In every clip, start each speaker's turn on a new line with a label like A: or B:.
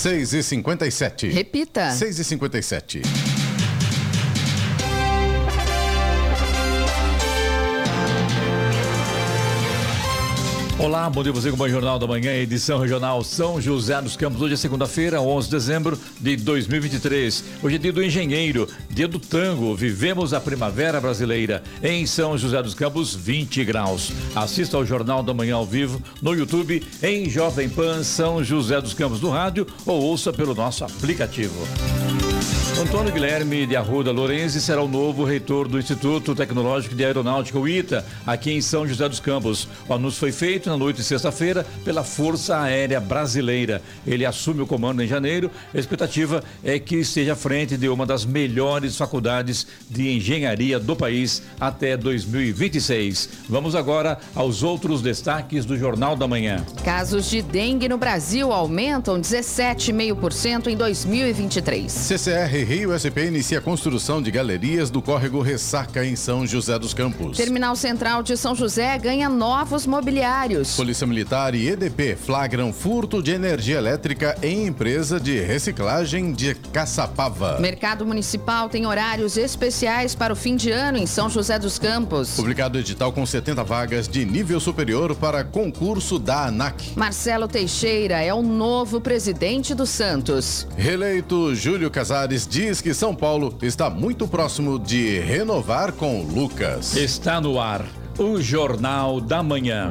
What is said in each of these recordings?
A: 6 e 57
B: Repita.
A: 6 e 57
C: Olá, bom dia você com o Jornal da Manhã, edição regional São José dos Campos. Hoje é segunda-feira, 11 de dezembro de 2023. Hoje é dia do engenheiro, dia do tango. Vivemos a primavera brasileira em São José dos Campos, 20 graus. Assista ao Jornal da Manhã ao vivo no YouTube, em Jovem Pan São José dos Campos no rádio ou ouça pelo nosso aplicativo. Antônio Guilherme de Arruda Lorenzi será o novo reitor do Instituto Tecnológico de Aeronáutica, o ITA, aqui em São José dos Campos. O anúncio foi feito na noite de sexta-feira pela Força Aérea Brasileira. Ele assume o comando em janeiro. A expectativa é que esteja à frente de uma das melhores faculdades de engenharia do país até 2026. Vamos agora aos outros destaques do Jornal da Manhã.
B: Casos de dengue no Brasil aumentam 17,5% em 2023.
A: CCR Rio SP inicia a construção de galerias do córrego Ressaca em São José dos Campos.
B: Terminal Central de São José ganha novos mobiliários.
A: Polícia Militar e EDP flagram furto de energia elétrica em empresa de reciclagem de Caçapava.
B: Mercado Municipal tem horários especiais para o fim de ano em São José dos Campos.
A: Publicado edital com 70 vagas de nível superior para concurso da ANAC.
B: Marcelo Teixeira é o novo presidente do Santos.
A: Reeleito Júlio Casares diz que São Paulo está muito próximo de renovar com Lucas.
C: Está no ar o Jornal da Manhã.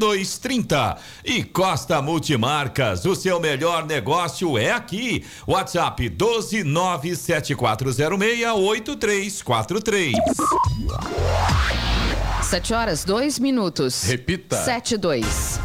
D: 2230. E Costa Multimarcas. O seu melhor negócio é aqui. WhatsApp 12 97406 8343.
B: Sete horas, dois minutos.
A: Repita.
B: Sete, dois.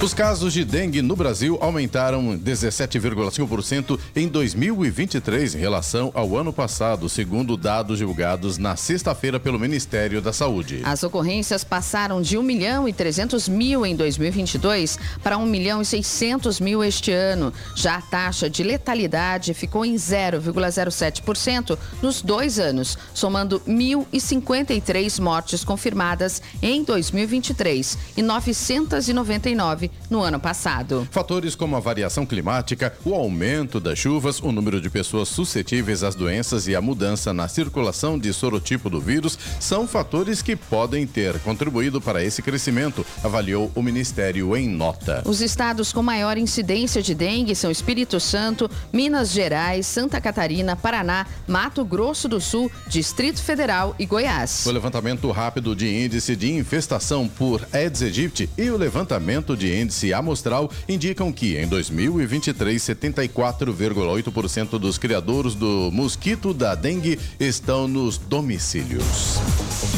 A: Os casos de dengue no Brasil aumentaram 17,5% em 2023 em relação ao ano passado, segundo dados divulgados na sexta-feira pelo Ministério da Saúde.
B: As ocorrências passaram de 1 milhão e 300 mil em 2022 para 1 milhão e 600 mil este ano. Já a taxa de letalidade ficou em 0,07% nos dois anos, somando 1.053 mortes confirmadas em 2023 e 999 no ano passado.
A: Fatores como a variação climática, o aumento das chuvas, o número de pessoas suscetíveis às doenças e a mudança na circulação de sorotipo do vírus são fatores que podem ter contribuído para esse crescimento, avaliou o Ministério em nota.
B: Os estados com maior incidência de dengue são Espírito Santo, Minas Gerais, Santa Catarina, Paraná, Mato Grosso do Sul, Distrito Federal e Goiás.
A: O levantamento rápido de índice de infestação por Aedes aegypti e o levantamento de índice amostral indicam que em 2023 74,8% dos criadores do mosquito da dengue estão nos domicílios.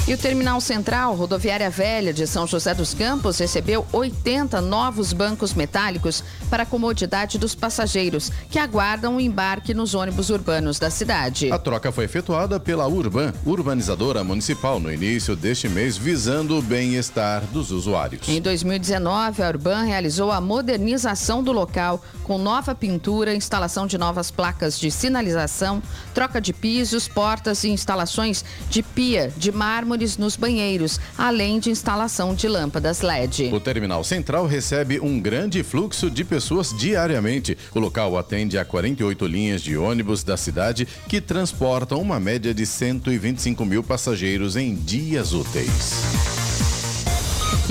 B: E o Terminal Central Rodoviária Velha de São José dos Campos recebeu 80 novos bancos metálicos para a comodidade dos passageiros que aguardam o embarque nos ônibus urbanos da cidade.
A: A troca foi efetuada pela Urban, urbanizadora municipal, no início deste mês, visando o bem-estar dos usuários.
B: Em 2019, a Urban realizou a modernização do local com nova pintura, instalação de novas placas de sinalização, troca de pisos, portas e instalações de pia de mármores nos banheiros, além de instalação de lâmpadas LED.
A: O terminal central recebe um grande fluxo de pessoas diariamente. O local atende a 48 linhas de ônibus da cidade que transportam uma média de 125 mil passageiros em dias úteis.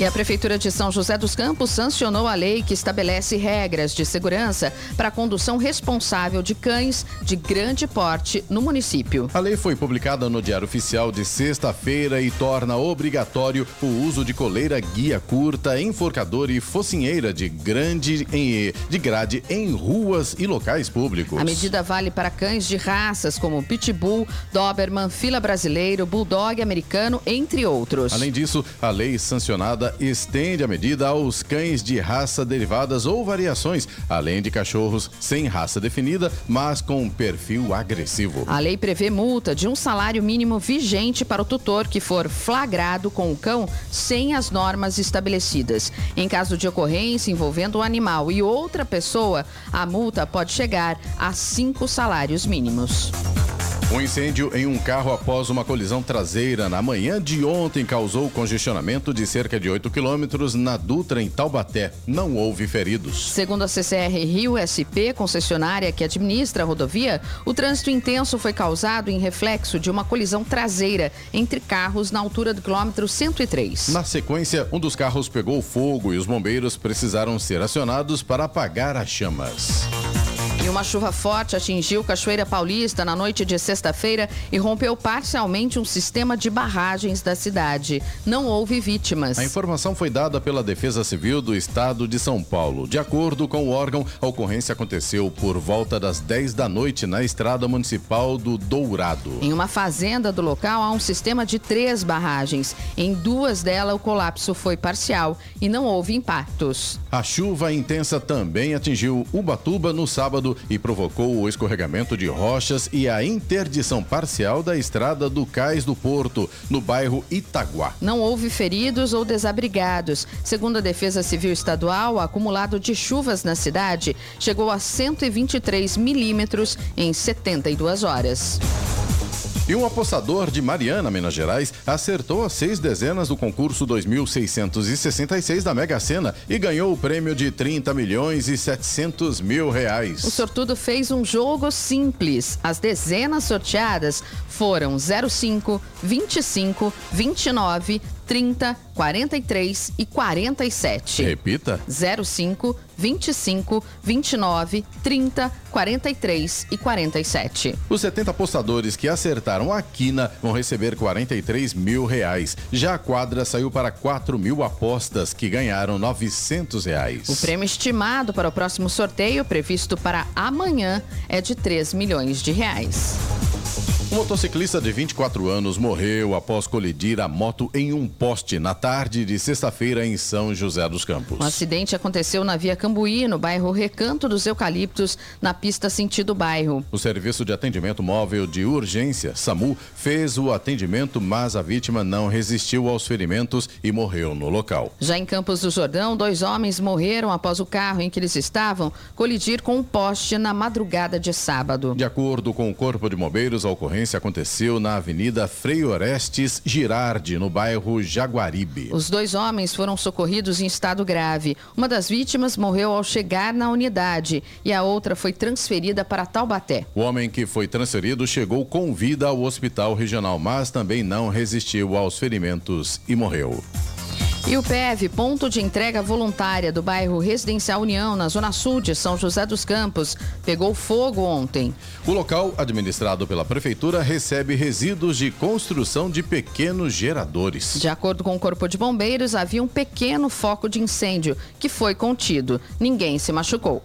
B: E a Prefeitura de São José dos Campos sancionou a lei que estabelece regras de segurança para a condução responsável de cães de grande porte no município.
A: A lei foi publicada no Diário Oficial de sexta-feira e torna obrigatório o uso de coleira guia curta, enforcador e focinheira de grande em, de grade em ruas e locais públicos.
B: A medida vale para cães de raças como Pitbull, Doberman, Fila Brasileiro, Bulldog americano, entre outros.
A: Além disso, a lei sancionada estende a medida aos cães de raça derivadas ou variações, além de cachorros sem raça definida, mas com perfil agressivo.
B: A lei prevê multa de um salário mínimo vigente para o tutor que for flagrado com o cão sem as normas estabelecidas. Em caso de ocorrência envolvendo o animal e outra pessoa, a multa pode chegar a cinco salários mínimos.
A: Um incêndio em um carro após uma colisão traseira na manhã de ontem causou congestionamento de cerca de 8 quilômetros na Dutra, em Taubaté. Não houve feridos.
B: Segundo a CCR Rio SP, concessionária que administra a rodovia, o trânsito intenso foi causado em reflexo de uma colisão traseira entre carros na altura do quilômetro 103.
A: Na sequência, um dos carros pegou fogo e os bombeiros precisaram ser acionados para apagar as chamas.
B: E uma chuva forte atingiu Cachoeira Paulista na noite de sexta-feira e rompeu parcialmente um sistema de barragens da cidade. Não houve vítimas.
A: A informação foi dada pela Defesa Civil do Estado de São Paulo. De acordo com o órgão, a ocorrência aconteceu por volta das 10 da noite na estrada municipal do Dourado.
B: Em uma fazenda do local há um sistema de três barragens. Em duas delas o colapso foi parcial e não houve impactos.
A: A chuva intensa também atingiu Ubatuba no sábado e provocou o escorregamento de rochas e a interdição parcial da estrada do Cais do Porto, no bairro Itaguá.
B: Não houve feridos ou desabrigados. Segundo a Defesa Civil Estadual, o acumulado de chuvas na cidade chegou a 123 milímetros em 72 horas.
A: E um apostador de Mariana, Minas Gerais, acertou as seis dezenas do concurso 2666 da Mega Sena e ganhou o prêmio de 30 milhões e 700 mil reais.
B: O sortudo fez um jogo simples. As dezenas sorteadas foram 05, 25, 29, 30, 43 e 47.
A: Repita.
B: 05, 25, 29, 30, 43 e 47.
A: Os 70 apostadores que acertaram a quina vão receber 43 mil reais. Já a quadra saiu para 4 mil apostas que ganharam 900 reais.
B: O prêmio estimado para o próximo sorteio, previsto para amanhã, é de 3 milhões de reais.
A: Um motociclista de 24 anos morreu após colidir a moto em um poste na tarde de sexta-feira em São José dos Campos.
B: O acidente aconteceu na via Cambuí, no bairro Recanto dos Eucaliptos, na pista sentido bairro.
A: O Serviço de Atendimento Móvel de Urgência, SAMU, fez o atendimento, mas a vítima não resistiu aos ferimentos e morreu no local.
B: Já em Campos do Jordão, dois homens morreram após o carro em que eles estavam colidir com um poste na madrugada de sábado.
A: De acordo com o Corpo de Bombeiros, a ocorrência ocorrência aconteceu na Avenida Frei Orestes Girardi, no bairro Jaguaribe.
B: Os dois homens foram socorridos em estado grave. Uma das vítimas morreu ao chegar na unidade e a outra foi transferida para Taubaté.
A: O homem que foi transferido chegou com vida ao hospital regional, mas também não resistiu aos ferimentos e morreu.
B: E o PEV, ponto de entrega voluntária do bairro Residencial União, na zona sul de São José dos Campos, pegou fogo ontem.
A: O local, administrado pela prefeitura, recebe resíduos de construção de pequenos geradores.
B: De acordo com o Corpo de Bombeiros, havia um pequeno foco de incêndio que foi contido. Ninguém se machucou.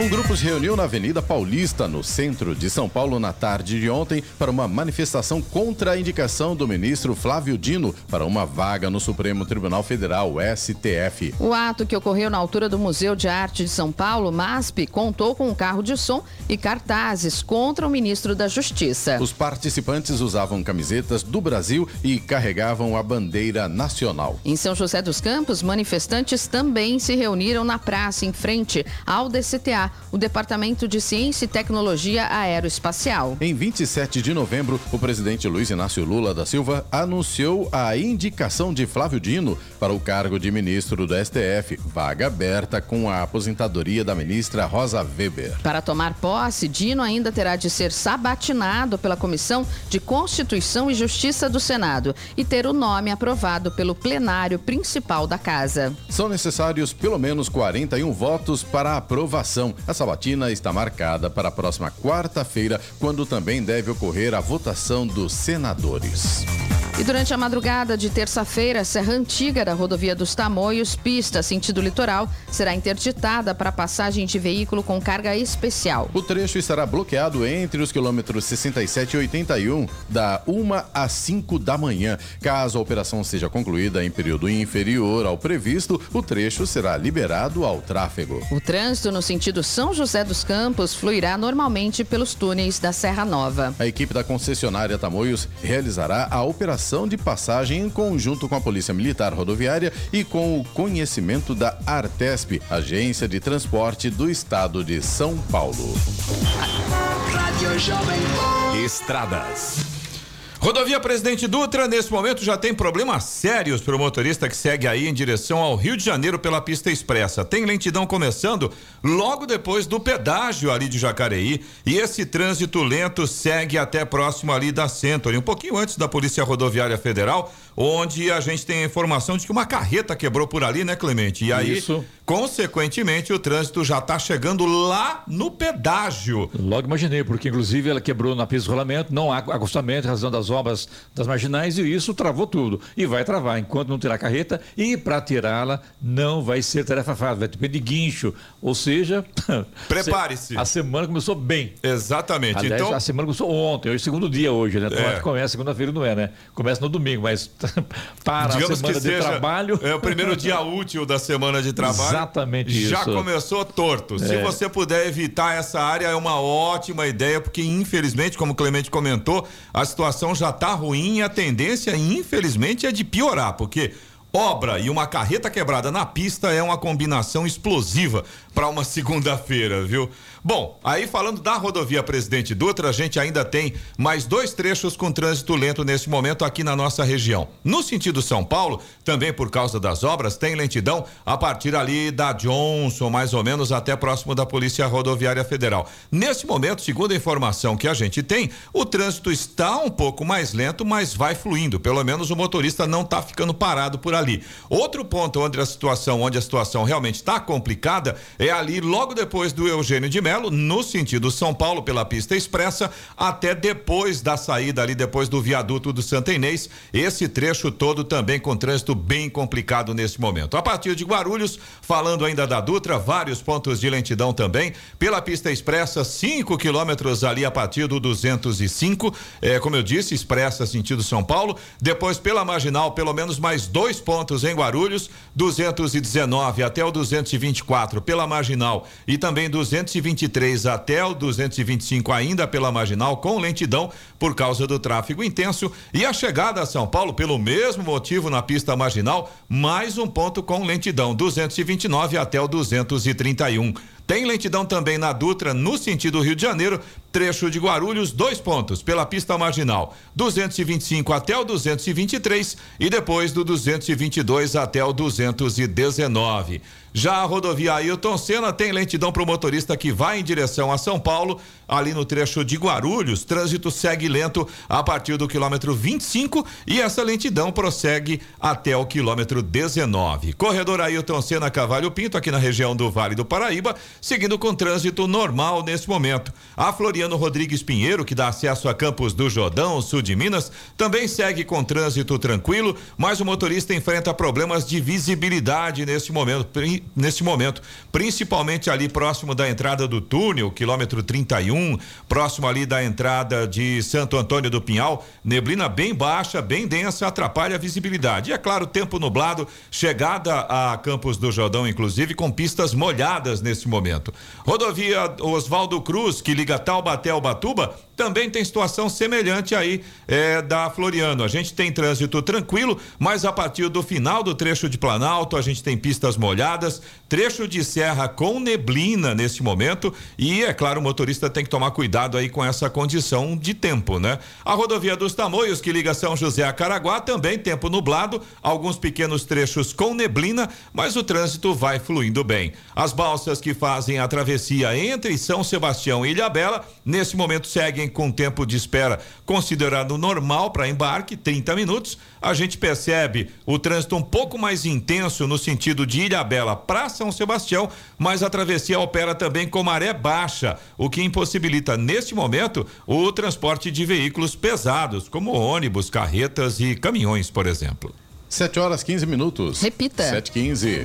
A: Um grupo se reuniu na Avenida Paulista, no centro de São Paulo, na tarde de ontem, para uma manifestação contra a indicação do ministro Flávio Dino para uma vaga no Supremo Tribunal Federal, STF.
B: O ato que ocorreu na altura do Museu de Arte de São Paulo, MASP, contou com um carro de som e cartazes contra o ministro da Justiça.
A: Os participantes usavam camisetas do Brasil e carregavam a bandeira nacional.
B: Em São José dos Campos, manifestantes também se reuniram na praça em frente ao DCTA o Departamento de Ciência e Tecnologia Aeroespacial.
A: Em 27 de novembro, o presidente Luiz Inácio Lula da Silva anunciou a indicação de Flávio Dino para o cargo de ministro do STF, vaga aberta com a aposentadoria da ministra Rosa Weber.
B: Para tomar posse, Dino ainda terá de ser sabatinado pela Comissão de Constituição e Justiça do Senado e ter o nome aprovado pelo plenário principal da Casa.
A: São necessários pelo menos 41 votos para aprovação. A sabatina está marcada para a próxima quarta-feira, quando também deve ocorrer a votação dos senadores.
B: E durante a madrugada de terça-feira, Serra Antiga da rodovia dos Tamoios, pista sentido litoral, será interditada para passagem de veículo com carga especial.
A: O trecho estará bloqueado entre os quilômetros 67 e 81, da 1 às 5 da manhã. Caso a operação seja concluída em período inferior ao previsto, o trecho será liberado ao tráfego.
B: O trânsito no sentido São José dos Campos fluirá normalmente pelos túneis da Serra Nova.
A: A equipe da concessionária Tamoios realizará a operação de passagem em conjunto com a Polícia Militar Rodoviária e com o conhecimento da Artesp, Agência de Transporte do Estado de São Paulo.
D: Estradas. Rodovia Presidente Dutra, nesse momento, já tem problemas sérios para o motorista que segue aí em direção ao Rio de Janeiro pela pista expressa. Tem lentidão começando logo depois do pedágio ali de Jacareí e esse trânsito lento segue até próximo ali da Century, um pouquinho antes da Polícia Rodoviária Federal, onde a gente tem a informação de que uma carreta quebrou por ali, né, Clemente? E aí, Isso. Consequentemente, o trânsito já está chegando lá no pedágio.
C: Logo imaginei, porque inclusive ela quebrou na pista de rolamento, não há acostamento, razão das obras das marginais, e isso travou tudo. E vai travar enquanto não tirar a carreta, e para tirá-la não vai ser tarefa fácil, vai depender de guincho. Ou seja,
D: prepare-se.
C: A semana começou bem.
D: Exatamente.
C: Aliás, então, a semana começou ontem, hoje é o segundo dia hoje, né? É. Começa segunda-feira, não é, né? Começa no domingo, mas para Digamos a semana de trabalho.
D: É o primeiro dia útil da semana de trabalho.
C: Exatamente isso.
D: Já começou torto. É. Se você puder evitar essa área, é uma ótima ideia, porque infelizmente, como o Clemente comentou, a situação já está ruim e a tendência, infelizmente, é de piorar, porque Obra e uma carreta quebrada na pista é uma combinação explosiva para uma segunda-feira, viu? Bom, aí falando da rodovia Presidente Dutra, a gente ainda tem mais dois trechos com trânsito lento nesse momento aqui na nossa região. No sentido São Paulo, também por causa das obras, tem lentidão a partir ali da Johnson, mais ou menos até próximo da Polícia Rodoviária Federal. Nesse momento, segundo a informação que a gente tem, o trânsito está um pouco mais lento, mas vai fluindo. Pelo menos o motorista não está ficando parado por ali. Outro ponto onde a situação, onde a situação realmente está complicada, é ali logo depois do Eugênio de Melo, no sentido São Paulo, pela pista expressa, até depois da saída ali, depois do viaduto do Santa Inês. Esse trecho todo também com trânsito bem complicado nesse momento. A partir de Guarulhos, falando ainda da Dutra, vários pontos de lentidão também. Pela pista expressa, 5 quilômetros ali a partir do 205. É, como eu disse, expressa sentido São Paulo. Depois, pela marginal, pelo menos mais dois pontos em Guarulhos, 219 até o 224 pela marginal e também 220 223 até o 225 ainda pela marginal com lentidão por causa do tráfego intenso e a chegada a São Paulo pelo mesmo motivo na pista marginal, mais um ponto com lentidão 229 até o 231. Tem lentidão também na Dutra, no sentido Rio de Janeiro, trecho de Guarulhos, dois pontos pela pista marginal, 225 até o 223 e depois do 222 até o 219. Já a rodovia Ailton Senna tem lentidão para o motorista que vai em direção a São Paulo, ali no trecho de Guarulhos, trânsito segue lento a partir do quilômetro 25 e essa lentidão prossegue até o quilômetro 19. Corredor Ailton Senna Cavalho Pinto, aqui na região do Vale do Paraíba, seguindo com trânsito normal nesse momento. A Floriano Rodrigues Pinheiro, que dá acesso a Campos do Jordão, sul de Minas, também segue com trânsito tranquilo, mas o motorista enfrenta problemas de visibilidade nesse momento, nesse momento, principalmente ali próximo da entrada do túnel, quilômetro 31, próximo ali da entrada de Santo Antônio do Pinhal, neblina bem baixa, bem densa, atrapalha a visibilidade. E é claro, tempo nublado, chegada a Campos do Jordão, inclusive, com pistas molhadas nesse momento momento. Rodovia Oswaldo Cruz, que liga Taubaté ao Batuba, também tem situação semelhante aí é, da Floriano. A gente tem trânsito tranquilo, mas a partir do final do trecho de Planalto, a gente tem pistas molhadas, trecho de serra com neblina nesse momento e, é claro, o motorista tem que tomar cuidado aí com essa condição de tempo, né? A rodovia dos Tamoios, que liga São José a Caraguá, também tempo nublado, alguns pequenos trechos com neblina, mas o trânsito vai fluindo bem. As balsas que fazem a travessia entre São Sebastião e Ilhabela, nesse momento seguem com tempo de espera considerado normal para embarque, 30 minutos. A gente percebe o trânsito um pouco mais intenso no sentido de Ilhabela para São Sebastião, mas a travessia opera também com maré baixa, o que impossibilita neste momento o transporte de veículos pesados, como ônibus, carretas e caminhões, por exemplo.
A: 7 horas 15 minutos.
B: Repita.
A: 7 15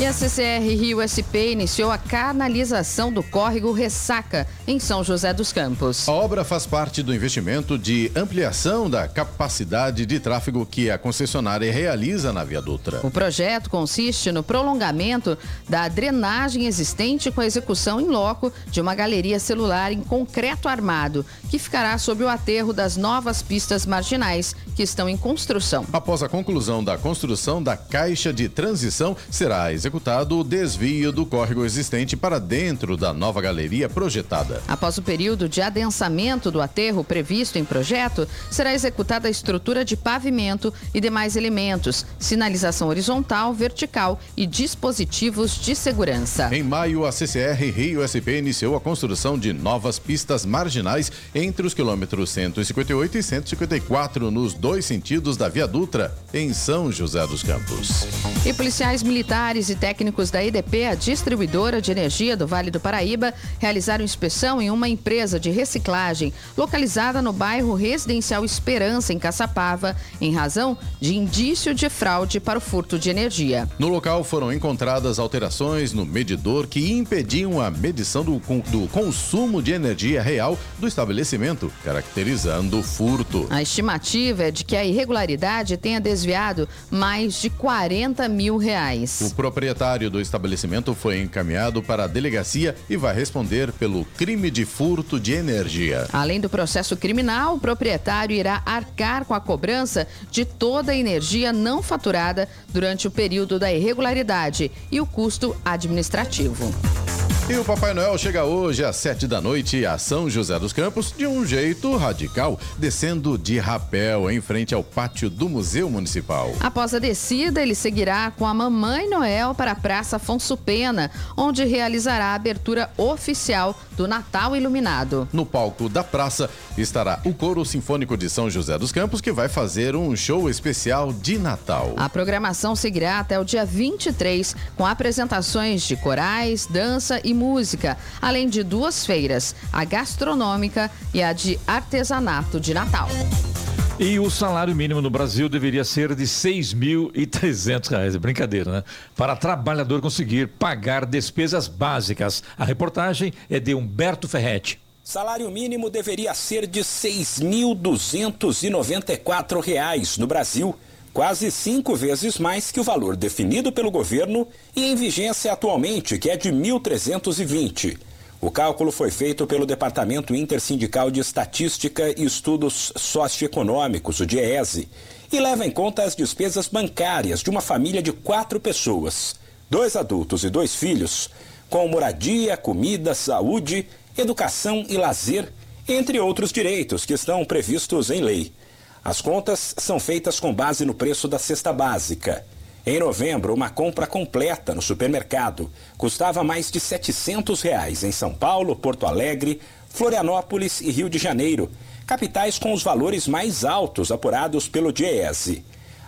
B: e a CCR Rio SP iniciou a canalização do córrego Ressaca, em São José dos Campos.
A: A obra faz parte do investimento de ampliação da capacidade de tráfego que a concessionária realiza na Via Dutra.
B: O projeto consiste no prolongamento da drenagem existente com a execução em loco de uma galeria celular em concreto armado, que ficará sob o aterro das novas pistas marginais que estão em construção.
A: Após a conclusão da construção da caixa de transição, será executado o desvio do córrego existente para dentro da nova galeria projetada.
B: Após o período de adensamento do aterro previsto em projeto, será executada a estrutura de pavimento e demais elementos, sinalização horizontal, vertical e dispositivos de segurança.
A: Em maio, a CCR Rio SP iniciou a construção de novas pistas marginais entre os quilômetros 158 e 154 nos dois sentidos da Via Dutra, em São José dos Campos.
B: E policiais militares e técnicos da EDP, a distribuidora de energia do Vale do Paraíba, realizaram inspeção em uma empresa de reciclagem localizada no bairro Residencial Esperança, em Caçapava, em razão de indício de fraude para o furto de energia.
A: No local foram encontradas alterações no medidor que impediam a medição do, do consumo de energia real do estabelecimento, caracterizando o furto.
B: A estimativa é de que a irregularidade tenha desviado mais de 40 mil reais.
A: O proprietário proprietário do estabelecimento foi encaminhado para a delegacia e vai responder pelo crime de furto de energia.
B: Além do processo criminal, o proprietário irá arcar com a cobrança de toda a energia não faturada durante o período da irregularidade e o custo administrativo.
A: E o Papai Noel chega hoje às sete da noite a São José dos Campos de um jeito radical, descendo de rapel em frente ao pátio do Museu Municipal.
B: Após a descida, ele seguirá com a Mamãe Noel para a Praça Afonso Pena, onde realizará a abertura oficial do Natal Iluminado.
A: No palco da praça estará o Coro Sinfônico de São José dos Campos, que vai fazer um show especial de Natal.
B: A programação seguirá até o dia 23, com apresentações de corais, dança e música, além de duas feiras, a gastronômica e a de artesanato de Natal.
C: E o salário mínimo no Brasil deveria ser de R$ 6.300. É brincadeira, né? Para trabalhador conseguir pagar despesas básicas. A reportagem é de Humberto Ferretti.
E: Salário mínimo deveria ser de R$ 6.294 no Brasil quase cinco vezes mais que o valor definido pelo governo e em vigência atualmente, que é de 1.320. O cálculo foi feito pelo Departamento Intersindical de Estatística e Estudos Socioeconômicos, o DIESE, e leva em conta as despesas bancárias de uma família de quatro pessoas, dois adultos e dois filhos, com moradia, comida, saúde, educação e lazer, entre outros direitos que estão previstos em lei. As contas são feitas com base no preço da cesta básica. Em novembro, uma compra completa no supermercado custava mais de 700 reais em São Paulo, Porto Alegre, Florianópolis e Rio de Janeiro, capitais com os valores mais altos apurados pelo DIEESE.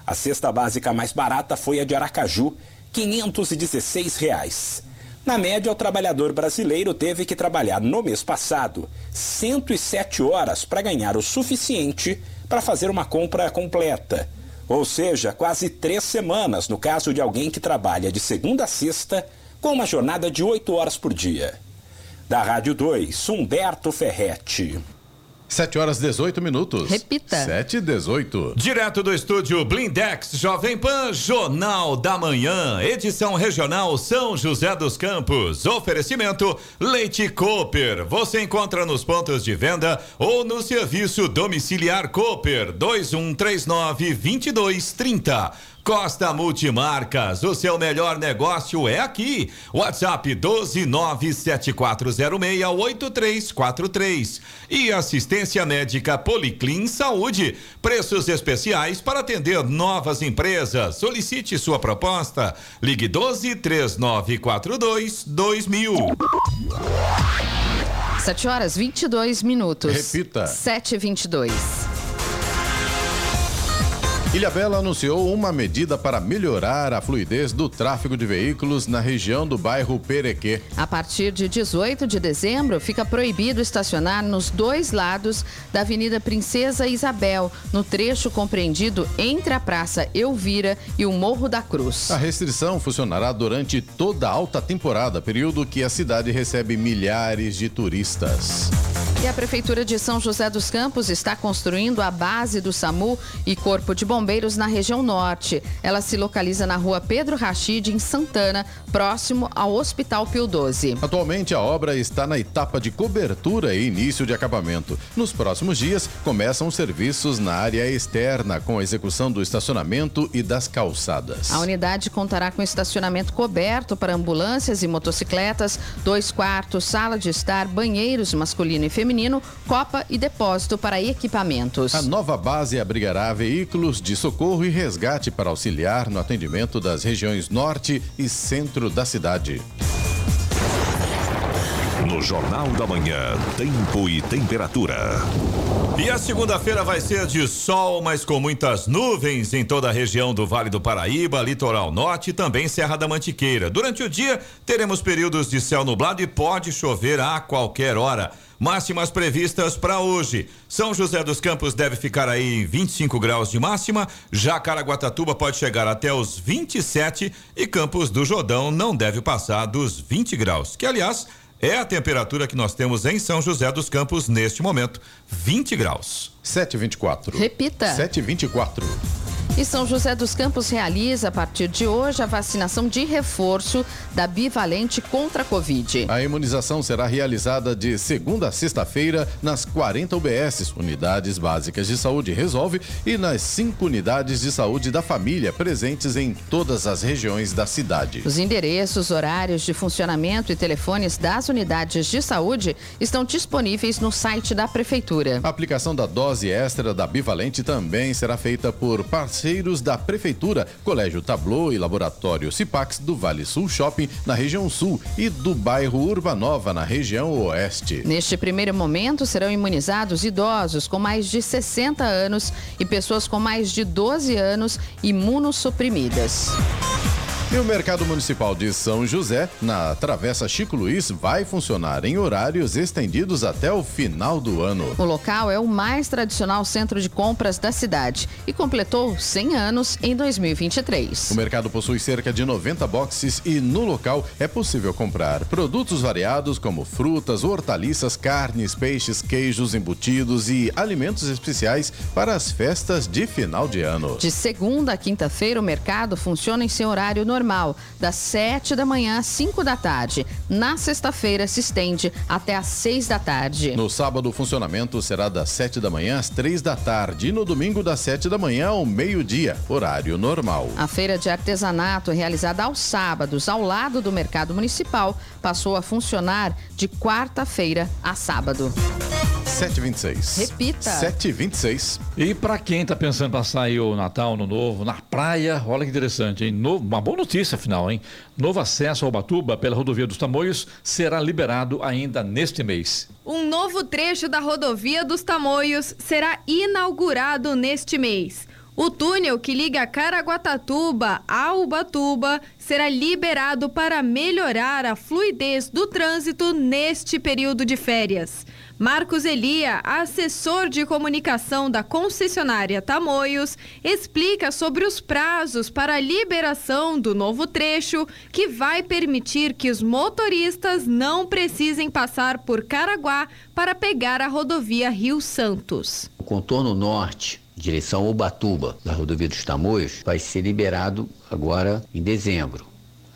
E: A cesta básica mais barata foi a de Aracaju, 516 reais. Na média, o trabalhador brasileiro teve que trabalhar no mês passado 107 horas para ganhar o suficiente para fazer uma compra completa. Ou seja, quase três semanas no caso de alguém que trabalha de segunda a sexta com uma jornada de oito horas por dia. Da Rádio 2, Humberto Ferretti.
A: 7 horas 18 minutos.
B: Repita.
A: 7 e 18.
D: Direto do estúdio Blindex Jovem Pan, Jornal da Manhã, edição regional São José dos Campos. Oferecimento Leite Cooper. Você encontra nos pontos de venda ou no serviço domiciliar Cooper 2139 2230. Costa Multimarcas, o seu melhor negócio é aqui. WhatsApp 12974068343 e assistência médica Policlin Saúde. Preços especiais para atender novas empresas. Solicite sua proposta. Ligue 12 3942 2000.
B: 7 horas 22 minutos.
A: Repita.
B: 7 e 22
A: Ilhabela anunciou uma medida para melhorar a fluidez do tráfego de veículos na região do bairro Perequê.
B: A partir de 18 de dezembro, fica proibido estacionar nos dois lados da Avenida Princesa Isabel, no trecho compreendido entre a Praça Elvira e o Morro da Cruz.
A: A restrição funcionará durante toda a alta temporada, período que a cidade recebe milhares de turistas.
B: E a Prefeitura de São José dos Campos está construindo a base do SAMU e Corpo de Bombeiros na região norte. Ela se localiza na rua Pedro Rachid, em Santana, próximo ao Hospital Pio 12.
A: Atualmente, a obra está na etapa de cobertura e início de acabamento. Nos próximos dias, começam os serviços na área externa, com a execução do estacionamento e das calçadas.
B: A unidade contará com estacionamento coberto para ambulâncias e motocicletas, dois quartos, sala de estar, banheiros masculino e feminino feminino, copa e depósito para equipamentos.
A: A nova base abrigará veículos de socorro e resgate para auxiliar no atendimento das regiões norte e centro da cidade.
F: No Jornal da Manhã, tempo e temperatura.
D: E a segunda-feira vai ser de sol, mas com muitas nuvens em toda a região do Vale do Paraíba, Litoral Norte e também Serra da Mantiqueira. Durante o dia, teremos períodos de céu nublado e pode chover a qualquer hora. Máximas previstas para hoje. São José dos Campos deve ficar aí em 25 graus de máxima, já Caraguatatuba pode chegar até os 27 e Campos do Jordão não deve passar dos 20 graus, que aliás é a temperatura que nós temos em São José dos Campos neste momento, 20 graus.
A: 724.
B: Repita.
A: 724.
B: E São José dos Campos realiza, a partir de hoje, a vacinação de reforço da bivalente contra a Covid.
A: A imunização será realizada de segunda a sexta-feira nas 40 UBSs, Unidades Básicas de Saúde Resolve, e nas cinco unidades de saúde da família presentes em todas as regiões da cidade.
B: Os endereços, horários de funcionamento e telefones das unidades de saúde estão disponíveis no site da Prefeitura.
A: A aplicação da dose extra da bivalente também será feita por parceiros parceiros da Prefeitura, Colégio Tablô e Laboratório Cipax do Vale Sul Shopping, na região sul, e do bairro Urbanova, na região oeste.
B: Neste primeiro momento, serão imunizados idosos com mais de 60 anos e pessoas com mais de 12 anos imunossuprimidas.
A: E o Mercado Municipal de São José, na Travessa Chico Luiz, vai funcionar em horários estendidos até o final do ano.
B: O local é o mais tradicional centro de compras da cidade e completou 100 anos em 2023.
A: O mercado possui cerca de 90 boxes e no local é possível comprar produtos variados como frutas, hortaliças, carnes, peixes, queijos, embutidos e alimentos especiais para as festas de final de ano.
B: De segunda a quinta-feira, o mercado funciona em seu horário normal normal, das 7 da manhã às 5 da tarde. Na sexta-feira se estende até às 6 da tarde.
A: No sábado, o funcionamento será das 7 da manhã às 3 da tarde e no domingo das 7 da manhã ao meio-dia, horário normal.
B: A feira de artesanato, realizada aos sábados ao lado do mercado municipal, passou a funcionar de quarta-feira a sábado.
A: 726.
B: Repita.
A: 726.
C: E para quem tá pensando em passar aí o Natal, no Novo, na praia, olha que interessante, hein? Novo, uma boa notícia afinal, hein? Novo acesso ao Batuba pela rodovia dos Tamoios será liberado ainda neste mês.
G: Um novo trecho da rodovia dos Tamoios será inaugurado neste mês. O túnel que liga Caraguatatuba a Ubatuba será liberado para melhorar a fluidez do trânsito neste período de férias. Marcos Elia, assessor de comunicação da concessionária Tamoios, explica sobre os prazos para a liberação do novo trecho, que vai permitir que os motoristas não precisem passar por Caraguá para pegar a rodovia Rio Santos.
H: O contorno norte direção Ubatuba, da rodovia dos Tamoios, vai ser liberado agora em dezembro.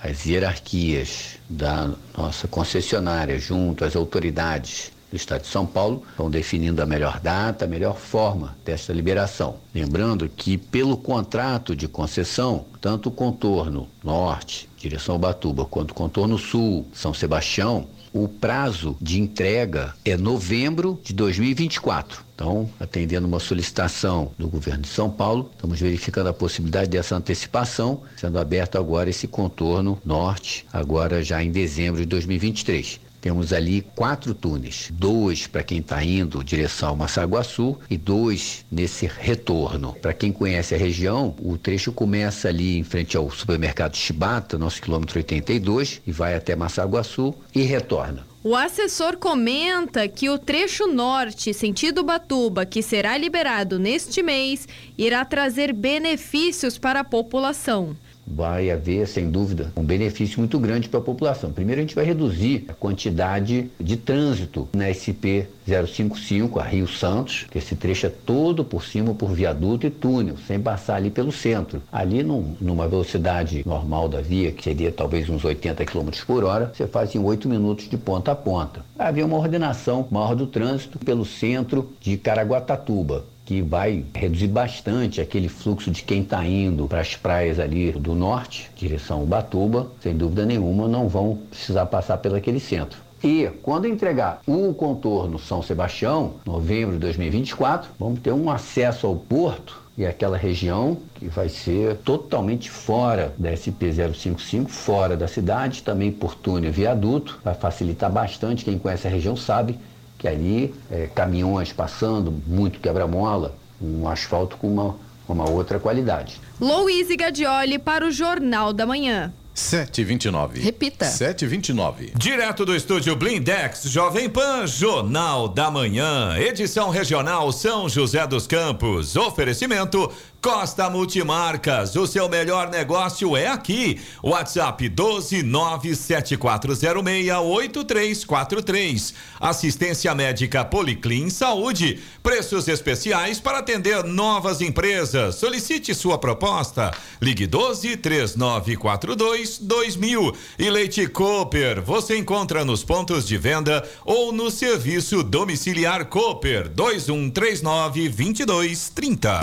H: As hierarquias da nossa concessionária, junto às autoridades do Estado de São Paulo estão definindo a melhor data, a melhor forma desta liberação. Lembrando que, pelo contrato de concessão, tanto o contorno norte, direção Batuba, quanto o contorno sul, São Sebastião, o prazo de entrega é novembro de 2024. Então, atendendo uma solicitação do governo de São Paulo, estamos verificando a possibilidade dessa antecipação, sendo aberto agora esse contorno norte, agora já em dezembro de 2023. Temos ali quatro túneis, dois para quem está indo direção ao Massaguaçu e dois nesse retorno. Para quem conhece a região, o trecho começa ali em frente ao supermercado Chibata, nosso quilômetro 82, e vai até Massaguaçu e retorna.
G: O assessor comenta que o trecho norte, sentido Batuba, que será liberado neste mês, irá trazer benefícios para a população
H: vai haver, sem dúvida, um benefício muito grande para a população. Primeiro, a gente vai reduzir a quantidade de trânsito na SP 055, a Rio Santos, que esse trecho é todo por cima por viaduto e túnel, sem passar ali pelo centro. Ali, num, numa velocidade normal da via, que seria talvez uns 80 km por hora, você faz em 8 minutos de ponta a ponta. Haver uma ordenação maior do trânsito pelo centro de Caraguatatuba que vai reduzir bastante aquele fluxo de quem está indo para as praias ali do norte, direção Ubatuba, sem dúvida nenhuma, não vão precisar passar pelo aquele centro. E quando entregar o contorno São Sebastião, novembro de 2024, vamos ter um acesso ao porto e aquela região que vai ser totalmente fora da SP055, fora da cidade, também por túnel viaduto, vai facilitar bastante. Quem conhece a região sabe que ali é, caminhões passando, muito quebra-mola, um asfalto com uma, uma outra qualidade.
G: Louise Gadioli para o Jornal da Manhã.
A: 729.
B: Repita.
A: 729.
D: Direto do estúdio Blindex, Jovem Pan, Jornal da Manhã, edição regional São José dos Campos. Oferecimento Costa Multimarcas, o seu melhor negócio é aqui. WhatsApp 12974068343. Assistência médica Policlin Saúde. Preços especiais para atender novas empresas. Solicite sua proposta. Ligue 12 3942 2000. E Leite Cooper, você encontra nos pontos de venda ou no serviço domiciliar Cooper 2139 2230.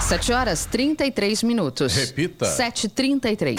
B: 7 horas 33 minutos.
A: Repita.
B: 7h33.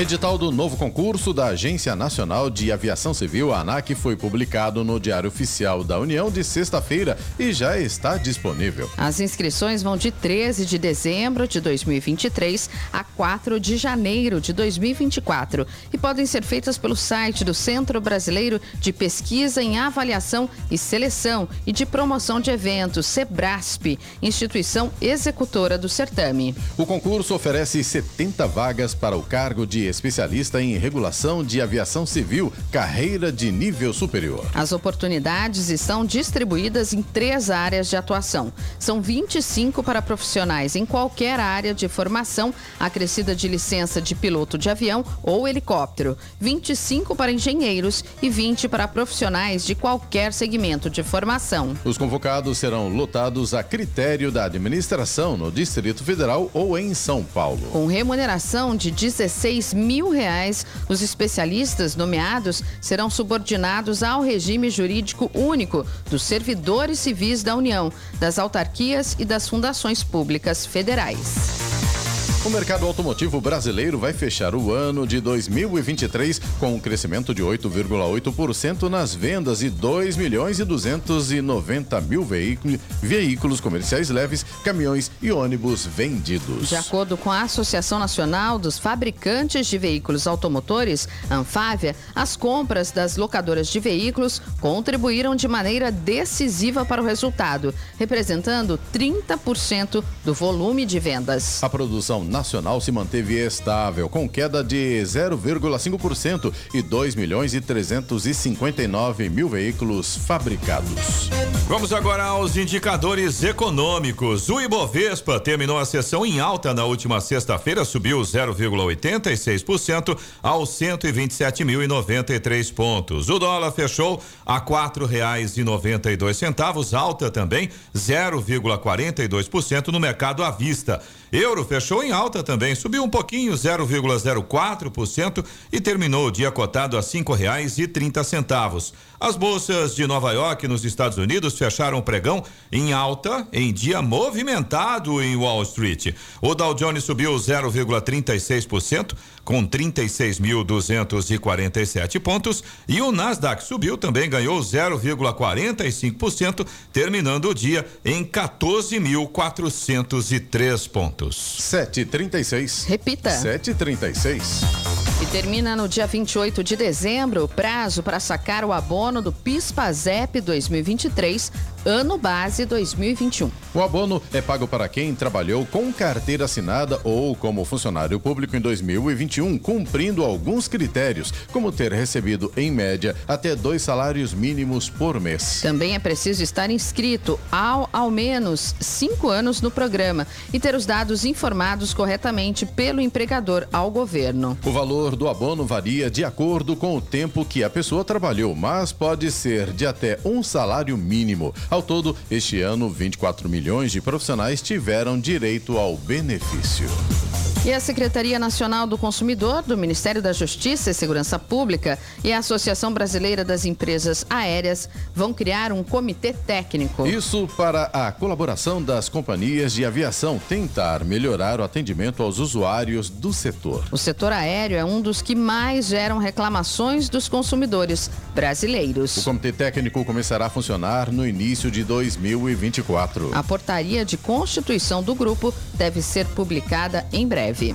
A: Edital do novo concurso da Agência Nacional de Aviação Civil, a ANAC, foi publicado no Diário Oficial da União de sexta-feira e já está disponível.
B: As inscrições vão de 13 de dezembro de 2023 a 4 de janeiro de 2024 e podem ser feitas pelo site do Centro Brasileiro de Pesquisa em Avaliação e Seleção e de Promoção de Eventos, SEBRASP, instituição executora do certame.
A: O concurso oferece 70 vagas para o cargo de especialista em regulação de aviação civil, carreira de nível superior.
B: As oportunidades estão distribuídas em três áreas de atuação. São 25 para profissionais em qualquer área de formação acrescida de licença de piloto de avião ou helicóptero, 25 para engenheiros e 20 para profissionais de qualquer segmento de formação.
A: Os convocados serão lotados a critério da administração no Distrito Federal ou em São Paulo.
B: Com remuneração de 16 mil reais, os especialistas nomeados serão subordinados ao regime jurídico único dos servidores civis da União, das autarquias e das fundações públicas federais.
A: O mercado automotivo brasileiro vai fechar o ano de 2023 com um crescimento de 8,8% nas vendas e 2 milhões e 290 mil veículos comerciais leves, caminhões e ônibus vendidos.
B: De acordo com a Associação Nacional dos Fabricantes de Veículos Automotores, Anfávia, as compras das locadoras de veículos contribuíram de maneira decisiva para o resultado, representando 30% do volume de vendas.
A: A produção nacional se manteve estável, com queda de 0,5% e 2 milhões e 359 mil veículos fabricados.
D: Vamos agora aos indicadores econômicos. O Ibovespa terminou a sessão em alta na última sexta-feira, subiu 0,86% aos 127.093 pontos. O dólar fechou a quatro reais e noventa e dois centavos, alta também 0,42% no mercado à vista. Euro fechou em alta também, subiu um pouquinho, 0,04% e terminou o dia cotado a cinco reais e trinta centavos. As bolsas de Nova York, nos Estados Unidos, fecharam o pregão em alta em dia movimentado em Wall Street. O Dow Jones subiu 0,36%, com 36.247 pontos, e o Nasdaq subiu também, ganhou 0,45%, terminando o dia em 14.403 pontos.
A: 7,36.
B: Repita.
A: 7,36.
B: Termina no dia 28 de dezembro o prazo para sacar o abono do PIS/PASEP 2023, ano base 2021.
A: O abono é pago para quem trabalhou com carteira assinada ou como funcionário público em 2021, cumprindo alguns critérios, como ter recebido, em média, até dois salários mínimos por mês.
B: Também é preciso estar inscrito ao ao menos cinco anos no programa e ter os dados informados corretamente pelo empregador ao governo.
A: O valor do abono varia de acordo com o tempo que a pessoa trabalhou, mas pode ser de até um salário mínimo. Ao todo, este ano, 24 milhões de profissionais tiveram direito ao benefício.
B: E a Secretaria Nacional do Consumidor, do Ministério da Justiça e Segurança Pública e a Associação Brasileira das Empresas Aéreas vão criar um comitê técnico.
A: Isso para a colaboração das companhias de aviação tentar melhorar o atendimento aos usuários do setor.
B: O setor aéreo é um dos que mais geram reclamações dos consumidores brasileiros.
A: O comitê técnico começará a funcionar no início de 2024.
B: A portaria de constituição do grupo deve ser publicada em breve.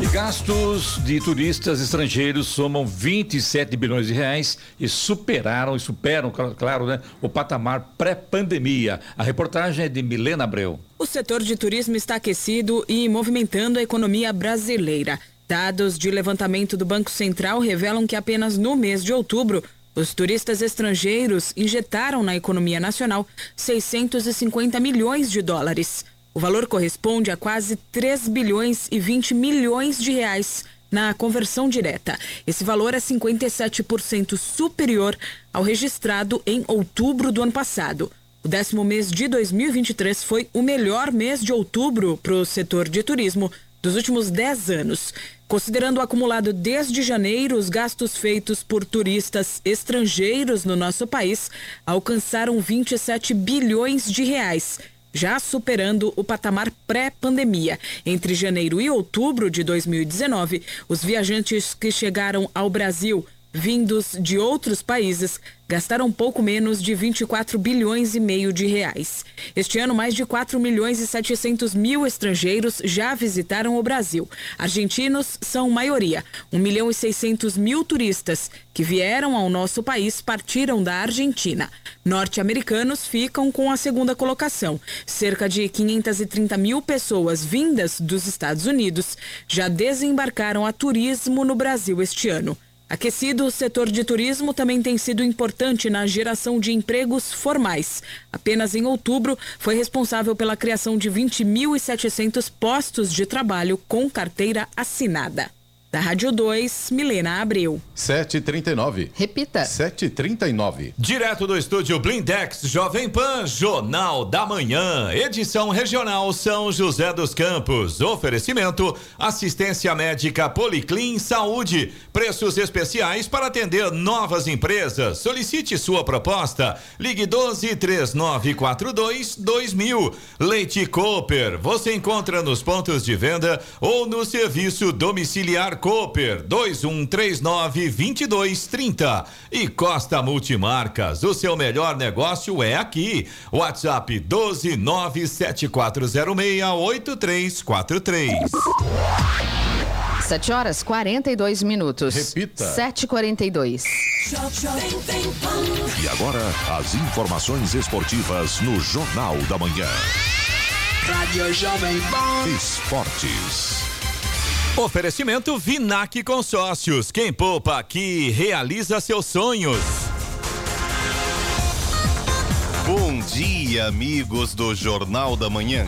C: E gastos de turistas estrangeiros somam 27 bilhões de reais e superaram e superam, claro, né, o patamar pré-pandemia. A reportagem é de Milena Abreu.
I: O setor de turismo está aquecido e movimentando a economia brasileira. Dados de levantamento do Banco Central revelam que apenas no mês de outubro os turistas estrangeiros injetaram na economia nacional 650 milhões de dólares. O valor corresponde a quase 3 bilhões e 20 milhões de reais na conversão direta. Esse valor é 57% superior ao registrado em outubro do ano passado. O décimo mês de 2023 foi o melhor mês de outubro para o setor de turismo dos últimos 10 anos. Considerando o acumulado desde janeiro, os gastos feitos por turistas estrangeiros no nosso país alcançaram 27 bilhões de reais já superando o patamar pré-pandemia. Entre janeiro e outubro de 2019, os viajantes que chegaram ao Brasil vindos de outros países gastaram pouco menos de 24 bilhões e meio de reais. Este ano, mais de 4 milhões e 700 mil estrangeiros já visitaram o Brasil. Argentinos são maioria. 1 milhão e 600 mil turistas que vieram ao nosso país partiram da Argentina. Norte-americanos ficam com a segunda colocação. Cerca de 530 mil pessoas vindas dos Estados Unidos já desembarcaram a turismo no Brasil este ano. Aquecido, o setor de turismo também tem sido importante na geração de empregos formais. Apenas em outubro, foi responsável pela criação de 20.700 postos de trabalho com carteira assinada. Da Rádio 2, Milena Abreu.
A: 7h39.
B: Repita.
A: 7h39.
D: Direto do estúdio Blindex Jovem Pan, Jornal da Manhã, edição regional São José dos Campos. Oferecimento: assistência médica Policlin Saúde. Preços especiais para atender novas empresas. Solicite sua proposta. Ligue 12 3942 2000. Leite Cooper. Você encontra nos pontos de venda ou no serviço domiciliar Cooper 2139 2230 e Costa Multimarcas. O seu melhor negócio é aqui. WhatsApp 12974068343.
B: 7 horas 42 minutos.
A: Repita.
B: 7h42.
F: E agora, as informações esportivas no Jornal da Manhã.
J: Rádio Jovem Pan.
F: Esportes.
D: Oferecimento Vinac Consórcios. Quem poupa aqui realiza seus sonhos.
K: Bom dia, amigos do Jornal da Manhã.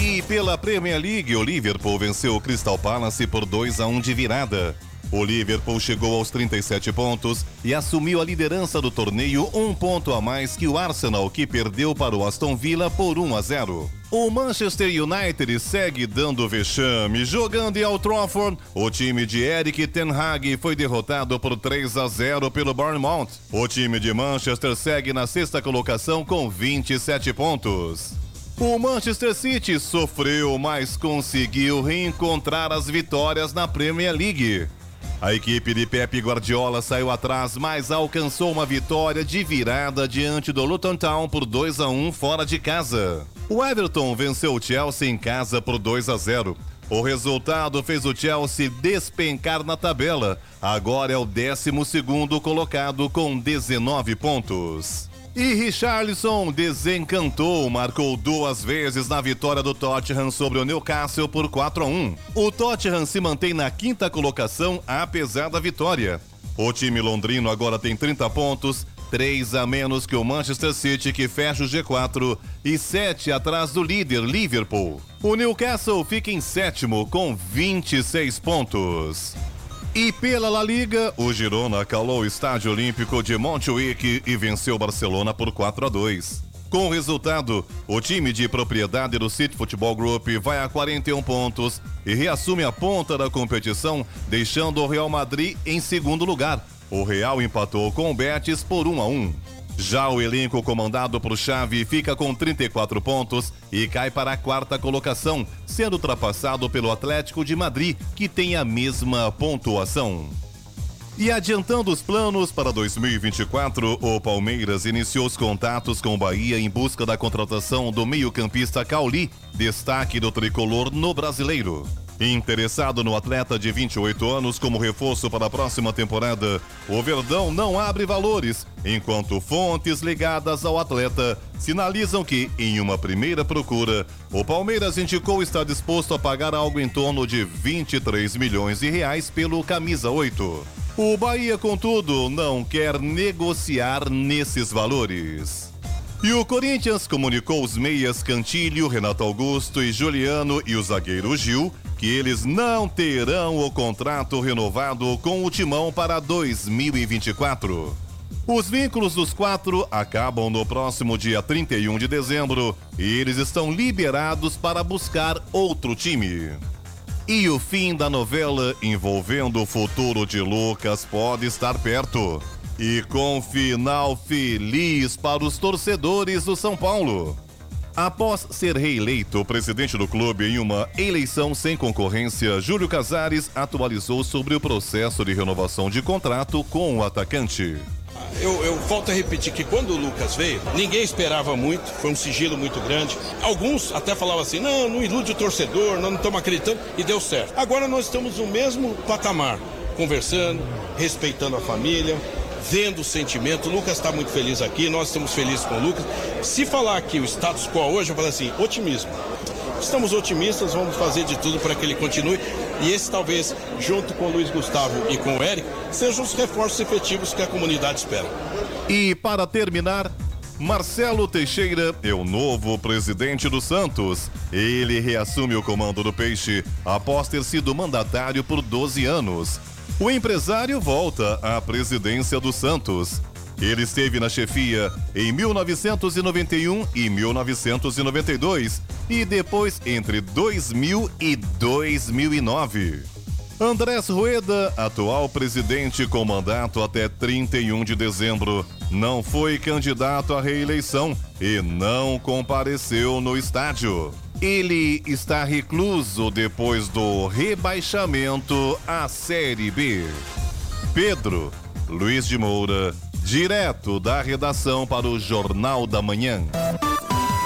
K: E pela Premier League, o Liverpool venceu o Crystal Palace por 2 a 1 de virada. O Liverpool chegou aos 37 pontos e assumiu a liderança do torneio, um ponto a mais que o Arsenal, que perdeu para o Aston Villa por 1 a 0. O Manchester United segue dando vexame. Jogando em Old Trafford, o time de Eric Ten Hag foi derrotado por 3 a 0 pelo Bournemouth. O time de Manchester segue na sexta colocação com 27 pontos. O Manchester City sofreu, mas conseguiu reencontrar as vitórias na Premier League. A equipe de Pep Guardiola saiu atrás, mas alcançou uma vitória de virada diante do Luton Town por 2 a 1 fora de casa. O Everton venceu o Chelsea em casa por 2 a 0. O resultado fez o Chelsea despencar na tabela. Agora é o 12 colocado com 19 pontos. E Richarlison desencantou, marcou duas vezes na vitória do Tottenham sobre o Newcastle por 4 a 1. O Tottenham se mantém na quinta colocação apesar da vitória. O time londrino agora tem 30 pontos, 3 a menos que o Manchester City, que fecha o G4, e 7 atrás do líder Liverpool. O Newcastle fica em sétimo com 26 pontos. E pela La Liga, o Girona calou o Estádio Olímpico de Montjuic e venceu o Barcelona por 4 a 2. Com o resultado, o time de propriedade do City Football Group vai a 41 pontos e reassume a ponta da competição, deixando o Real Madrid em segundo lugar. O Real empatou com o Betis por 1 a 1. Já o elenco comandado por Xavi fica com 34 pontos e cai para a quarta colocação, sendo ultrapassado pelo Atlético de Madrid, que tem a mesma pontuação. E adiantando os planos para 2024, o Palmeiras iniciou os contatos com o Bahia em busca da contratação do meio-campista Cauli, destaque do tricolor no brasileiro. Interessado no atleta de 28 anos como reforço para a próxima temporada, o Verdão não abre valores, enquanto fontes ligadas ao atleta sinalizam que, em uma primeira procura, o Palmeiras indicou estar disposto a pagar algo em torno de 23 milhões de reais pelo camisa 8. O Bahia, contudo, não quer negociar nesses valores. E o Corinthians comunicou os meias Cantilho, Renato Augusto e Juliano e o zagueiro Gil que eles não terão o contrato renovado com o Timão para 2024. Os vínculos dos quatro acabam no próximo dia 31 de dezembro e eles estão liberados para buscar outro time. E o fim da novela envolvendo o futuro de Lucas pode estar perto. E com final feliz para os torcedores do São Paulo. Após ser reeleito presidente do clube em uma eleição sem concorrência, Júlio Casares atualizou sobre o processo de renovação de contrato com o atacante.
L: Eu, eu volto a repetir que quando o Lucas veio, ninguém esperava muito, foi um sigilo muito grande. Alguns até falavam assim: não, não ilude o torcedor, nós não estamos acreditando, e deu certo. Agora nós estamos no mesmo patamar, conversando, respeitando a família, vendo o sentimento. O Lucas está muito feliz aqui, nós estamos felizes com o Lucas. Se falar aqui o status quo hoje, eu falo assim, otimismo. Estamos otimistas, vamos fazer de tudo para que ele continue. E esse talvez, junto com o Luiz Gustavo e com o Eric, sejam os reforços efetivos que a comunidade espera.
K: E para terminar, Marcelo Teixeira é o novo presidente do Santos. Ele reassume o comando do Peixe após ter sido mandatário por 12 anos. O empresário volta à presidência do Santos. Ele esteve na chefia em 1991 e 1992 e depois entre 2000 e 2009. Andrés Rueda, atual presidente com mandato até 31 de dezembro, não foi candidato à reeleição e não compareceu no estádio. Ele está recluso depois do rebaixamento à Série B. Pedro Luiz de Moura, direto da redação para o Jornal da Manhã.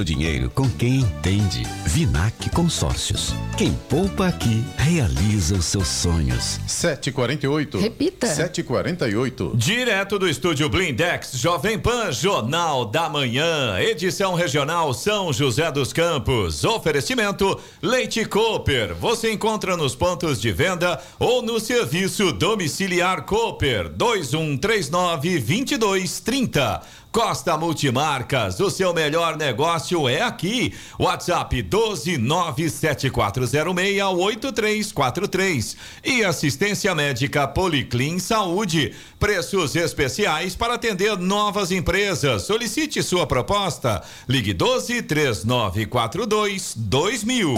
M: seu dinheiro com quem entende. Vinac Consórcios. Quem poupa aqui, realiza os seus sonhos.
A: 748.
B: Repita.
A: 748.
D: Direto do estúdio Blindex, Jovem Pan, Jornal da Manhã, edição regional São José dos Campos. Oferecimento Leite Cooper. Você encontra nos pontos de venda ou no serviço domiciliar Cooper 2139 2230. Costa Multimarcas, o seu melhor negócio é aqui. WhatsApp 12974068343 e assistência médica Policlin Saúde. Preços especiais para atender novas empresas. Solicite sua proposta. Ligue 12 3942 2000.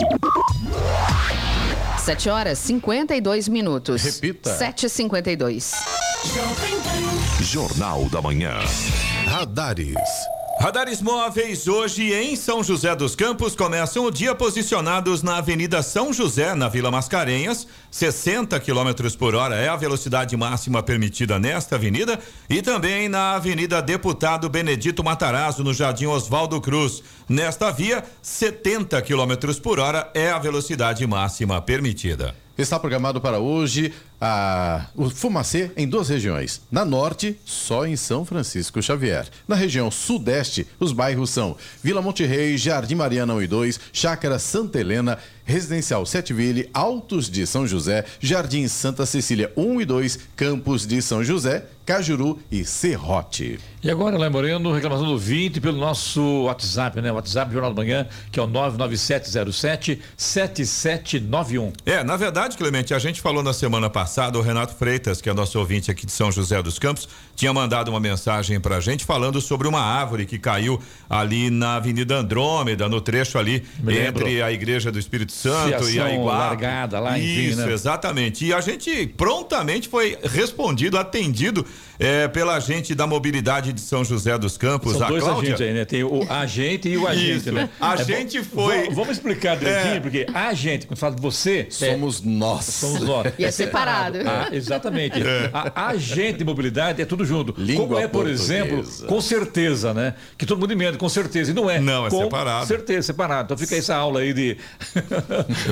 B: 7 horas 52 minutos.
A: Repita.
B: 7h52.
F: Jornal da Manhã.
A: Radares.
D: Radares móveis hoje em São José dos Campos começam o dia posicionados na Avenida São José, na Vila Mascarenhas. 60 km por hora é a velocidade máxima permitida nesta avenida. E também na Avenida Deputado Benedito Matarazzo, no Jardim Oswaldo Cruz. Nesta via, 70 km por hora é a velocidade máxima permitida.
A: Está programado para hoje a, o Fumacê em duas regiões. Na norte, só em São Francisco Xavier. Na região sudeste, os bairros são Vila Monte Rei, Jardim Mariana 1 e 2, Chácara Santa Helena, Residencial Setville, Altos de São José, Jardim Santa Cecília 1 e 2, Campos de São José, Cajuru e Serrote.
C: E agora, Lá Moreno, reclamação do 20 pelo nosso WhatsApp, né? WhatsApp Jornal da Manhã, que é o 99707 7791.
D: É, na verdade, Clemente, a gente falou na semana passada, o Renato Freitas, que é nosso ouvinte aqui de São José dos Campos, tinha mandado uma mensagem pra gente falando sobre uma árvore que caiu ali na Avenida Andrômeda, no trecho ali
C: Me lembro.
D: entre a Igreja do Espírito Santo e a Iguape.
C: largada lá, enfim,
D: Isso,
C: né?
D: exatamente. E a gente prontamente foi respondido, atendido eh, pela gente da mobilidade de São José dos Campos,
C: São
D: a
C: dois
D: Cláudia.
C: agentes aí, né? Tem o agente e o agente,
D: Isso.
C: né?
D: A
C: É
D: gente
C: bom-
D: foi-
C: Vamos, explicar direitinho,
D: É.
C: porque agente, quando fala de você.
A: Somos nós.
C: Somos nós.
B: E é separado.
C: Ah, exatamente.
D: É.
C: A agente de mobilidade é tudo junto.
A: Língua
C: Como é, por
A: portuguesa.
C: exemplo, com certeza, né? Que todo mundo emenda, com certeza. E não é.
D: Não, é
C: com
D: separado.
C: certeza, separado. Então fica essa aula aí de.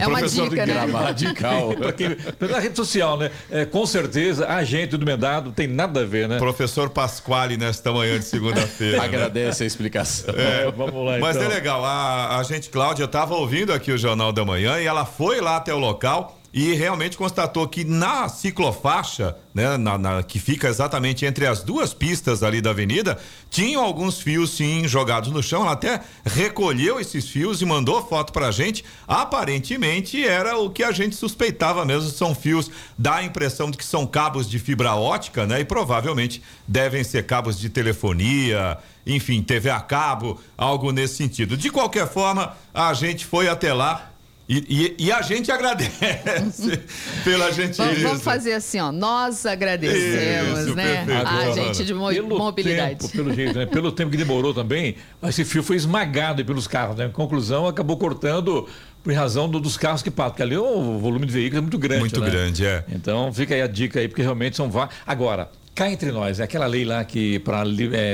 B: É uma
C: Professor
B: dica,
C: de
B: né?
C: gramatical. Pra quem- na rede social, né? É, com certeza, agente do emendado tem nada a ver, né?
D: Professor Pasquale nesta manhã de segunda-feira. né?
A: Agradece a explicação.
C: É, vamos lá,
D: Mas
C: então.
D: é legal, a, a gente, Cláudia, estava ouvindo aqui o Jornal da Manhã e ela foi lá até o local e realmente constatou que na ciclofaixa, né, na, na- que fica exatamente entre as duas pistas ali da avenida, tinham alguns fios sim jogados no chão. Ela até recolheu esses fios e mandou foto pra gente. Aparentemente era o que a gente suspeitava mesmo, são fios, dá a impressão de que são cabos de fibra ótica, né? E provavelmente devem ser cabos de telefonia, enfim, TV a cabo, algo nesse sentido. De qualquer forma, a gente foi até lá e, e- e a gente agradece pela gentileza.
B: Vamos, vamos fazer assim, ó. Nós agradecemos,
D: Isso,
B: né?
D: perfeito.
B: A
C: Agora,
B: gente de mo-
C: pelo
B: mobilidade.
C: Tempo, pelo jeito, né? Pelo tempo que demorou também, esse fio foi esmagado pelos carros, né? Em conclusão, acabou cortando por razão do- dos carros que passam, porque ali o volume de veículos é muito grande.
D: Muito
C: né?
D: grande, é.
C: Então fica aí a dica aí, porque realmente são vários. Agora, cá entre nós, é aquela lei lá que para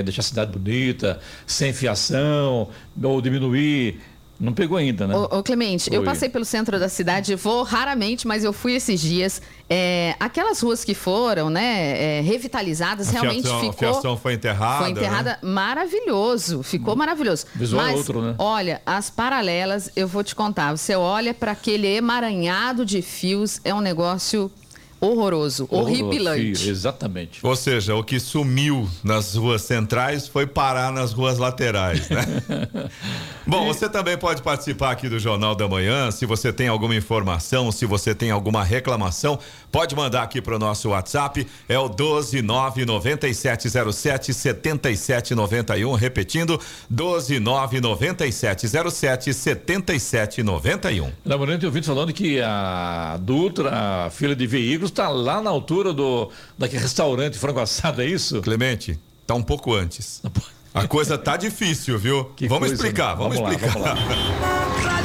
C: deixar a cidade bonita, sem fiação, ou diminuir. Não pegou ainda, né?
B: Ô, ô, Clemente, eu
C: Oi.
B: passei pelo centro da cidade, vou raramente, mas eu fui esses dias. É, aquelas ruas que foram, né, é, revitalizadas,
D: A
B: realmente
D: fiação- a
B: ficou.
D: fiação foi enterrada,
B: Foi enterrada, maravilhoso, ficou maravilhoso.
C: Visual
B: mas,
C: outro, né?
B: olha, as paralelas, eu vou te contar. Você olha para aquele emaranhado de fios, é um negócio horroroso, horripilante.
C: Fio, Exatamente.
D: Ou seja, o que sumiu nas ruas centrais foi parar nas ruas laterais, né? Bom, você também pode participar aqui do Jornal da Manhã. Se você tem alguma informação, se você tem alguma reclamação, pode mandar aqui para o nosso WhatsApp. É o 1299707 7791. Repetindo, 1299707 7791.
C: Lembrando, eu ouvi falando que a Dutra, a fila de veículos, está lá na altura do daquele restaurante frango assado, é isso?
D: Clemente, tá um pouco antes. A coisa tá difícil, viu?
C: Que
D: vamos
C: coisa,
D: explicar,
C: né?
D: vamos,
C: Vamos lá,
D: explicar.
C: vamos lá.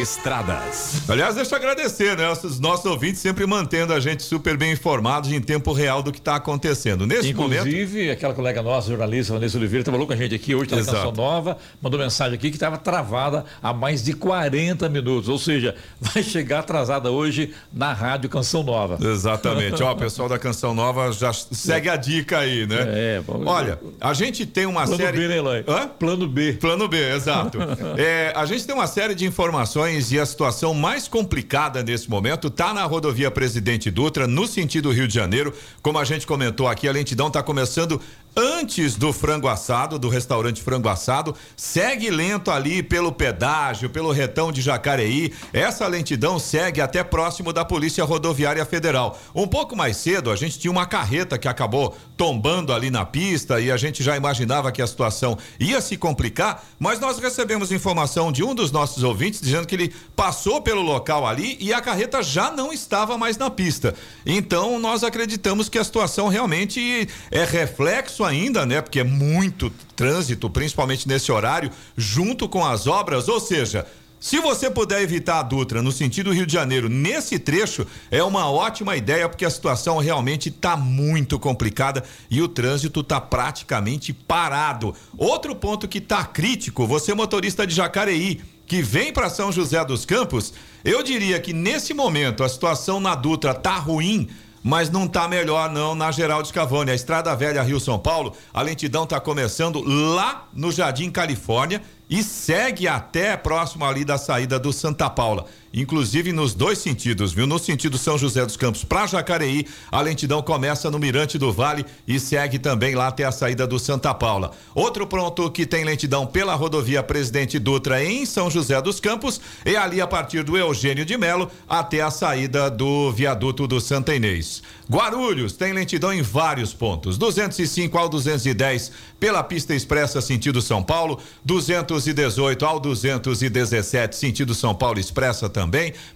D: Estradas. Aliás, deixa eu agradecer, né? Os nossos ouvintes sempre mantendo a gente super bem informados em tempo real do que está acontecendo. Nesse
C: Inclusive,
D: momento.
C: Inclusive, aquela colega nossa, jornalista Vanessa Oliveira, falou com a gente aqui hoje, tá na Canção Nova, mandou mensagem aqui que estava travada há mais de 40 minutos. Ou seja, vai chegar atrasada hoje na Rádio Canção Nova.
D: Exatamente. Ó, o pessoal da Canção Nova já segue a dica aí, né?
C: É, bom,
D: Olha, a gente tem uma
C: Plano
D: série.
C: B, né, Eloy?
D: Hã?
C: Plano B.
D: Plano B, exato. é, a gente tem uma série de informações e a situação mais complicada nesse momento está na rodovia Presidente Dutra, no sentido Rio de Janeiro. Como a gente comentou aqui, a lentidão está começando antes do frango assado, do restaurante frango assado, segue lento ali pelo pedágio, pelo retão de Jacareí. Essa lentidão segue até próximo da Polícia Rodoviária Federal. Um pouco mais cedo, a gente tinha uma carreta que acabou tombando ali na pista e a gente já imaginava que a situação ia se complicar, mas nós recebemos informação de um dos nossos ouvintes dizendo que ele passou pelo local ali e a carreta já não estava mais na pista. Então, nós acreditamos que a situação realmente é reflexo ainda, né? Porque é muito trânsito, principalmente nesse horário, junto com as obras, ou seja, se você puder evitar a Dutra no sentido Rio de Janeiro, nesse trecho, é uma ótima ideia, porque a situação realmente está muito complicada e o trânsito está praticamente parado. Outro ponto que está crítico, você motorista de Jacareí, que vem para São José dos Campos, eu diria que nesse momento a situação na Dutra tá ruim, mas não tá melhor não na Geral de Cavone. A Estrada Velha Rio São Paulo, a lentidão tá começando lá no Jardim Califórnia e segue até próximo ali da saída do Santa Paula. Inclusive nos dois sentidos, viu? No sentido São José dos Campos para Jacareí, a lentidão começa no Mirante do Vale e segue também lá até a saída do Santa Paula. Outro ponto que tem lentidão pela rodovia Presidente Dutra em São José dos Campos é ali a partir do Eugênio de Melo até a saída do viaduto do Santa Inês. Guarulhos tem lentidão em vários pontos. 205 ao 210 pela pista expressa sentido São Paulo, 218 ao 217 sentido São Paulo expressa também,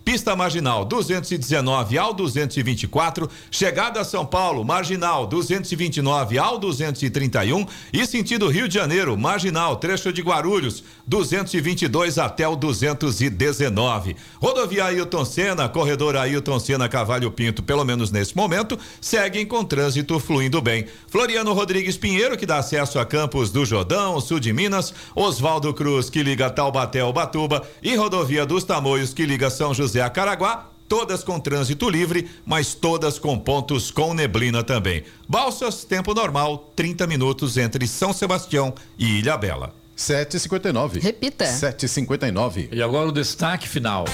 D: pista marginal 219 ao 224, chegada a São Paulo, marginal 229 ao 231 e sentido Rio de Janeiro, marginal trecho de Guarulhos 222 até o 219. Rodovia Ailton Senna, corredor Ailton Senna Cavalho Pinto, pelo menos nesse momento, seguem com trânsito fluindo bem. Floriano Rodrigues Pinheiro, que dá acesso a Campos do Jordão, sul de Minas, Oswaldo Cruz, que liga Taubaté ao Batuba, e Rodovia dos Tamoios, que liga São José a Caraguá, todas com trânsito livre, mas todas com pontos com neblina também. Balsas, tempo normal, 30 minutos entre São Sebastião e Ilha Bela.
A: 7h59.
B: Repita.
A: 7h59.
C: E agora o destaque final.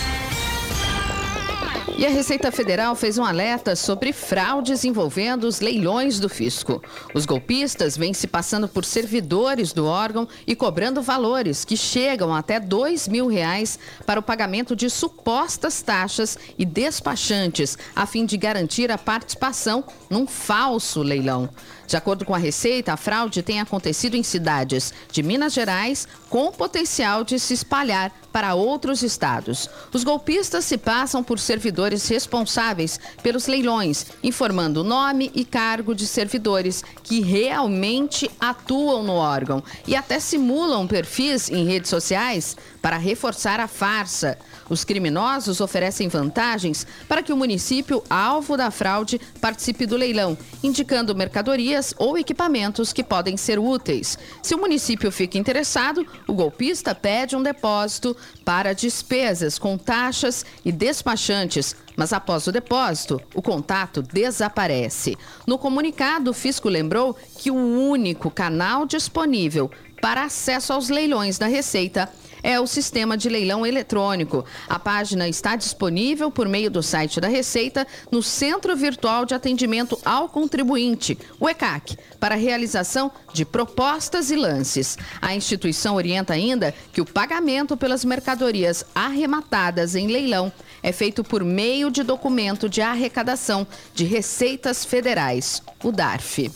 B: E a Receita Federal fez um alerta sobre fraudes envolvendo os leilões do fisco. Os golpistas vêm se passando por servidores do órgão e cobrando valores que chegam até dois mil reais para o pagamento de supostas taxas e despachantes, a fim de garantir a participação num falso leilão. De acordo com a Receita, a fraude tem acontecido em cidades de Minas Gerais, com potencial de se espalhar para outros estados. Os golpistas se passam por servidores responsáveis pelos leilões, informando o nome e cargo de servidores que realmente atuam no órgão e até simulam perfis em redes sociais para reforçar a farsa. Os criminosos oferecem vantagens para que o município alvo da fraude participe do leilão, indicando mercadorias ou equipamentos que podem ser úteis. Se o município fica interessado, o golpista pede um depósito para despesas com taxas e despachantes, mas após o depósito, o contato desaparece. No comunicado, o fisco lembrou que o único canal disponível para acesso aos leilões da Receita é o sistema de leilão eletrônico. A página está disponível por meio do site da Receita no Centro Virtual de Atendimento ao Contribuinte, o ECAC, para realização de propostas e lances. A instituição orienta ainda que o pagamento pelas mercadorias arrematadas em leilão é feito por meio de documento de arrecadação de receitas federais, o DARF.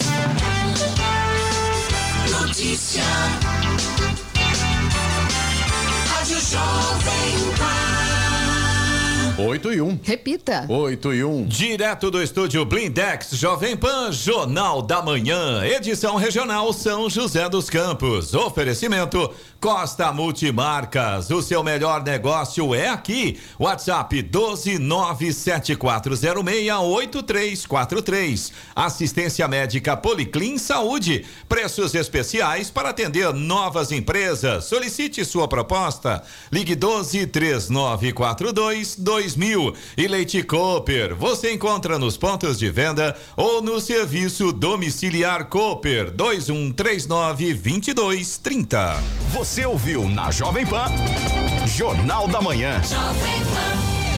J: Notícia. Jovem.
A: 8 e 1.
B: Repita.
A: 8 e 1.
D: Direto do estúdio Blindex Jovem Pan, Jornal da Manhã, edição regional São José dos Campos. Oferecimento Costa Multimarcas. O seu melhor negócio é aqui. WhatsApp 12974068343. Assistência médica Policlin Saúde. Preços especiais para atender novas empresas. Solicite sua proposta. Ligue 12 3942 2000. E Leite Cooper. Você encontra nos pontos de venda ou no serviço domiciliar Cooper 2139 2230.
F: Você ouviu na Jovem Pan. Jornal da Manhã.
J: Jovem Pan.